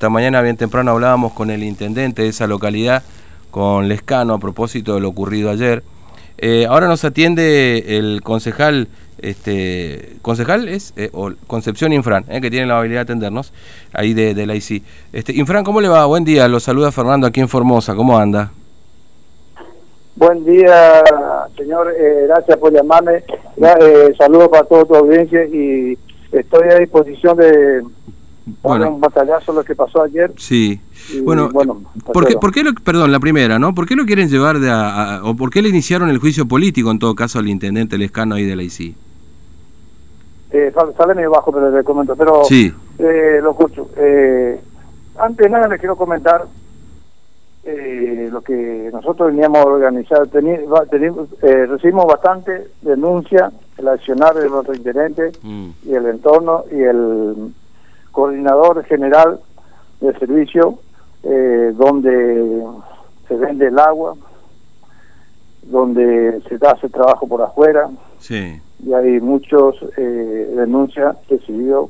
Esta mañana bien temprano hablábamos con el intendente de esa localidad, con Lescano, a propósito de lo ocurrido ayer. Eh, ahora nos atiende el concejal, este, concejal es eh, Concepción Infran, eh, que tiene la habilidad de atendernos, ahí de, la ICI. Este, Infran, ¿cómo le va? Buen día, lo saluda Fernando aquí en Formosa, ¿cómo anda? Buen día, señor, gracias por llamarme, saludos para toda tu audiencia y estoy a disposición de bueno, un batallazo lo que pasó ayer. Sí. bueno, bueno ¿por qué, ¿por qué lo, perdón, la primera, ¿no? ¿Por qué lo quieren llevar de a, o por qué le iniciaron el juicio político en todo caso al intendente Lescano ahí de la ICI? Eh, sale medio bajo, pero le comento. Pero, sí. Eh, lo escucho. Eh, antes de nada, le quiero comentar eh, lo que nosotros veníamos a organizar. Eh, recibimos bastante denuncia, el accionar de nuestro intendente mm. y el entorno y el coordinador general de servicio, eh, donde se vende el agua, donde se hace trabajo por afuera. Sí. Y hay muchos eh, denuncias recibidas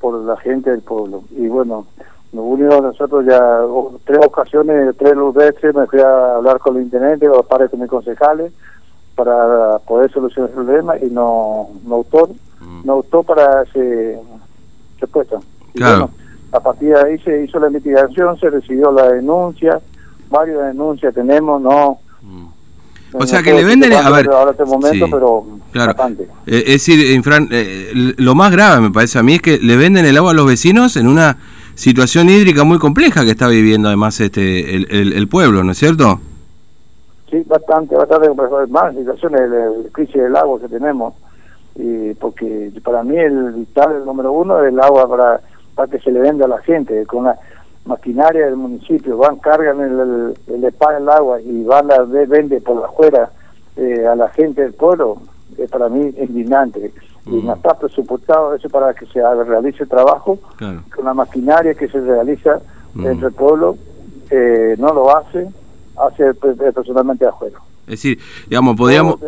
por la gente del pueblo. Y bueno, nos unimos nosotros ya tres ocasiones, tres veces me fui a hablar con el intendente, o para con mis concejales, para poder solucionar el problema y no, no optó, mm. no optó para ese respuesta. Claro. a partir de ahí se hizo la investigación, se recibió la denuncia, varias denuncias tenemos, no... Mm. O sea que le venden, a ver, ahora este momento, pero claro. Eh, es decir, Infran, eh, lo más grave me parece a mí es que le venden el agua a los vecinos en una situación hídrica muy compleja que está viviendo además este el, el, pueblo, ¿no es cierto? Sí, bastante, bastante más situaciones de crisis del agua que tenemos y porque para mí el vital el número uno es el agua para para que se le venda a la gente. Con la maquinaria del municipio van cargan el, el, el agua y van a vende por afuera eh, a la gente del pueblo es para mí indignante. Y no está presupuestado eso para que se realice el trabajo con la maquinaria que se realiza dentro del pueblo eh, no lo hace hace personalmente afuera. Es decir digamos podríamos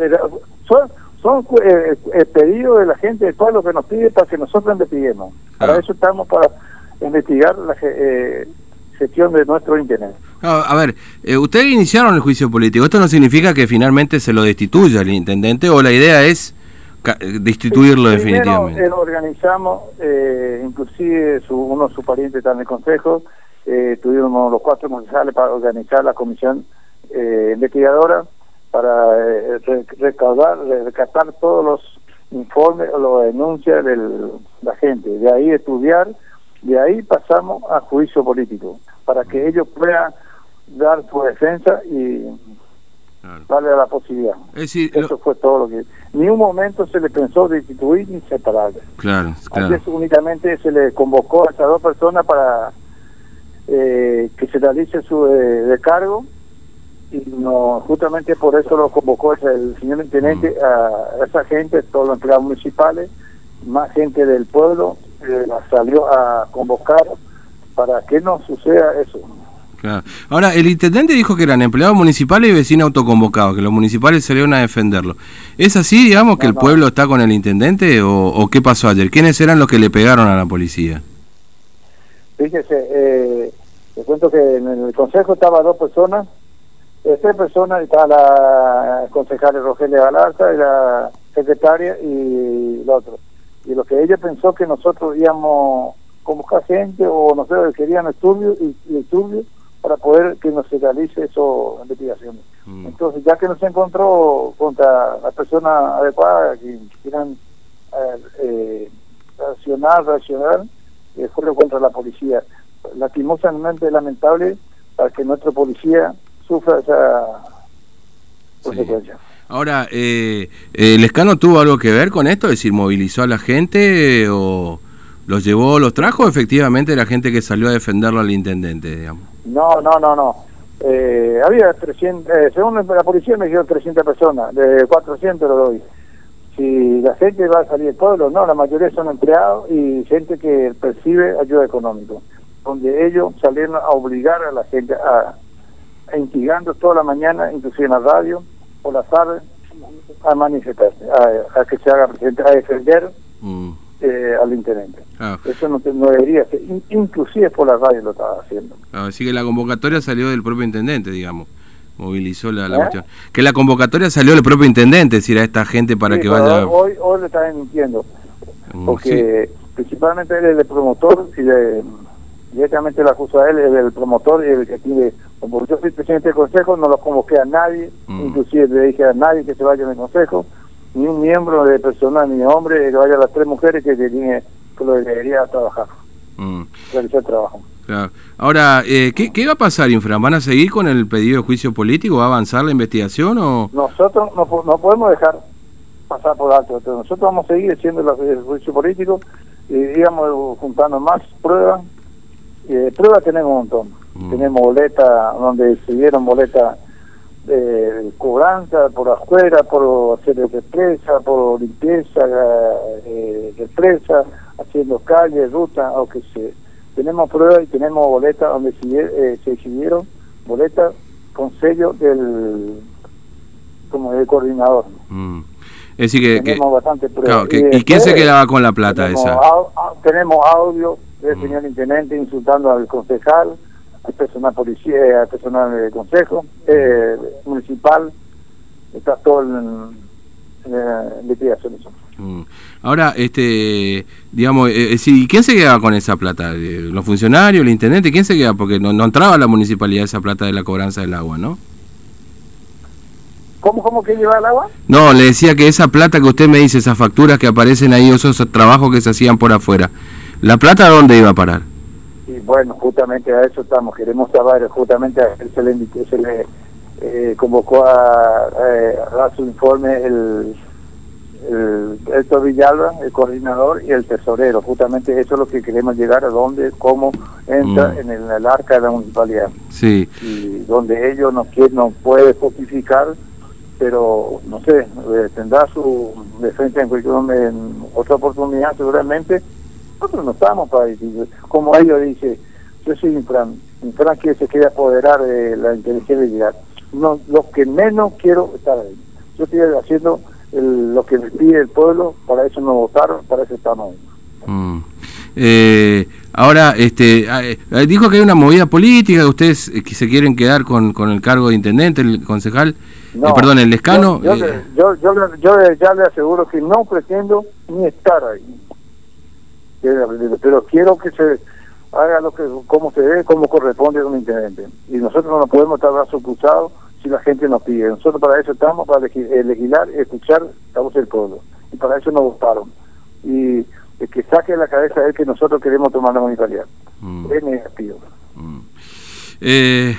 son, son eh, eh, pedidos de la gente de pueblo que nos pide para que nosotros investiguemos. Para eso estamos para investigar la eh, gestión de nuestro internet. a ver, ustedes iniciaron el juicio político. ¿Esto no significa que finalmente se lo destituya el intendente o la idea es destituirlo definitivamente? Lo organizamos, inclusive su, uno de sus parientes está en el consejo, tuvimos los cuatro concejales para organizar la comisión investigadora para eh, recaudar, rescatar todos los informes o las denuncias de la gente, de ahí estudiar, de ahí pasamos a juicio político, para que ellos puedan dar su defensa y darle la posibilidad. Eso fue todo lo que... Ni un momento se le pensó destituir ni separarle. Claro, claro. únicamente se le convocó a esas dos personas para eh, que se realice su eh, cargo y no justamente por eso lo convocó el señor intendente mm. a esa gente, todos los empleados municipales, más gente del pueblo, eh, salió a convocar para que no suceda eso. Ahora, el intendente dijo que eran empleados municipales y vecinos autoconvocados, que los municipales salieron a defenderlo. ¿Es así, digamos, que el pueblo está con el intendente o, qué pasó ayer? ¿Quiénes eran los que le pegaron a la policía? Fíjese, eh, te cuento que en el consejo estaban dos personas eh, tres personas, está la concejal Rogelio Galarza y la secretaria y el otro. Y lo que ella pensó que nosotros íbamos convocar gente o no sé, querían estudios y, y estudios para poder que nos realice eso investigaciones. Mm. Entonces, ya que no se encontró contra la persona adecuada que quieran eh, eh reaccionar, reaccionar, eh, fue contra la policía. Lastimosamente lamentable para que nuestra policía sufra esa consecuencia. Ahora, eh, ¿el Lescano tuvo algo que ver con esto? Es decir, ¿movilizó a la gente o los llevó, los trajo efectivamente la gente que salió a defenderlo al intendente, digamos? No, no, no, no. Eh, había 300, eh, según la policía me dijeron 300 personas, de 400 lo doy. Si la gente va a salir del pueblo, no, la mayoría son empleados y gente que percibe ayuda económica, donde ellos salieron a obligar a la gente a instigando toda la mañana, inclusive en la radio, por la tarde, a manifestarse, a, que se haga presente, a defender mm. eh, al intendente. Ah. Eso no, no, debería ser, inclusive por la radio lo estaba haciendo. así que la convocatoria salió del propio intendente, digamos, movilizó la, ¿Eh? cuestión. Que la convocatoria salió del propio intendente, decir a esta gente para que vaya... Hoy, hoy le están mintiendo, mm, porque principalmente él es el promotor y de, directamente la acusa a él es el promotor y el que tiene, como yo soy presidente del consejo, no lo convoqué a nadie, mm. inclusive le dije a nadie que se vaya del consejo, ni un miembro de personal ni hombre que vaya a las tres mujeres que, tiene, que lo debería trabajar, mm. realizar trabajo. Claro. Ahora, eh, ¿qué, ¿qué, va a pasar, Infran? ¿Van a seguir con el pedido de juicio político? ¿Va a avanzar la investigación o...? Nosotros no, no podemos dejar pasar por alto. nosotros vamos a seguir haciendo el juicio político y, digamos, juntando más pruebas. Eh, pruebas tenemos un montón. Mm. Tenemos boletas donde se dieron boletas de cobranza por afuera, por hacer de presa, por limpieza eh, de presa, haciendo calles, rutas, o que se tenemos pruebas y tenemos boletas donde se, eh, se exhibieron boletas con sello del como del coordinador. Mm. Es decir que, tenemos bastante pruebas. ¿Y, quién se quedaba con la plata esa? tenemos audio del mm. señor intendente insultando al concejal, al personal policía, al personal del consejo eh, municipal, está todo en, en liquidación eso. Mm. Ahora, este, digamos, eh, eh ¿quién se quedaba con esa plata? Eh, ¿Los funcionarios, el intendente? ¿Quién se quedaba? Porque no, no entraba a la municipalidad esa plata de la cobranza del agua, ¿no? ¿Cómo, cómo que lleva el agua? No, le decía que esa plata que usted me dice, esas facturas que aparecen ahí, esos trabajos que se hacían por afuera, ¿la plata dónde iba a parar? Y bueno, justamente a eso estamos, queremos saber, justamente a él se le, se le eh, convocó a, dar su informe el el Héctor Villalba, el coordinador, y el tesorero. Justamente eso es lo que queremos llegar a dónde, cómo entra mm. en, el, arca de la municipalidad. Sí. Y donde ellos no quieren, no puede justificar, pero no sé, eh, tendrá su defensa en, en otra oportunidad seguramente. Nosotros no estamos para decir, como ellos dicen, yo soy Infran, Infran que se quiere apoderar de la inteligencia No, lo que menos quiero estar ahí. Yo estoy haciendo lo que les pide el pueblo, para eso no votaron, para eso estamos mm. eh, ahora, este, ah, eh, dijo que hay una movida política, ustedes eh, que se quieren quedar con, con el cargo de intendente, el concejal, perdón, el escano. Yo, yo, yo, ya le aseguro que no pretendo ni estar ahí. Pero quiero que se haga lo que como se debe, como corresponde a un intendente. Y nosotros no podemos estar brazos cruzados si la gente nos pide. Nosotros para eso estamos, para eh, legislar, escuchar la voz del pueblo. Y para eso nos votaron. Y el que saque la cabeza es que nosotros queremos tomar la municipalidad. Mm. Es negativo. Mm. Eh,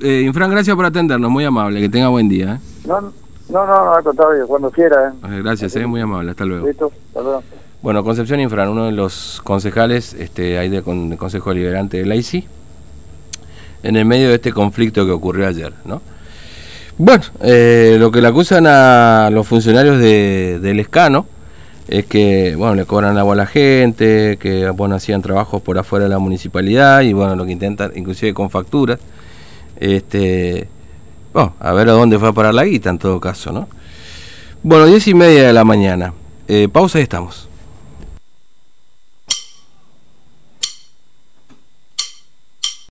eh, Infran, gracias por atendernos, muy amable, que tenga buen día. ¿eh? No, no, no, al contrario, cuando quiera. ¿eh? Gracias, muy amable, hasta luego. Listo, hasta luego. Bueno, Concepción Infran, uno de los concejales este, ahí del Consejo Liberante de la ICI, en el medio de este conflicto que ocurrió ayer, ¿no? Bueno, eh, lo que le acusan a los funcionarios de, del escano es que, bueno, le cobran agua a la gente, que, bueno, hacían trabajos por afuera de la municipalidad y, bueno, lo que intentan, inclusive con facturas, este, bueno, a ver a dónde fue a parar la guita en todo caso, ¿no? Bueno, diez y media de la mañana. Eh, pausa y estamos.